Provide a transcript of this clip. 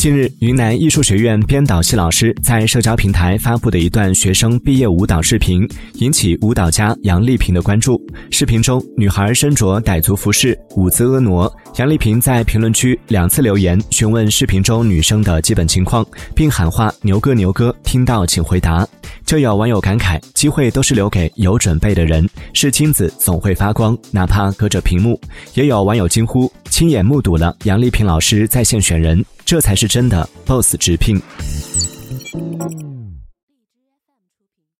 近日，云南艺术学院编导系老师在社交平台发布的一段学生毕业舞蹈视频，引起舞蹈家杨丽萍的关注。视频中，女孩身着傣族服饰，舞姿婀娜。杨丽萍在评论区两次留言询问视频中女生的基本情况，并喊话“牛哥牛哥”，听到请回答。就有网友感慨：“机会都是留给有准备的人，是金子总会发光，哪怕隔着屏幕。”也有网友惊呼：“亲眼目睹了杨丽萍老师在线选人。”这才是真的 BOSS 直聘。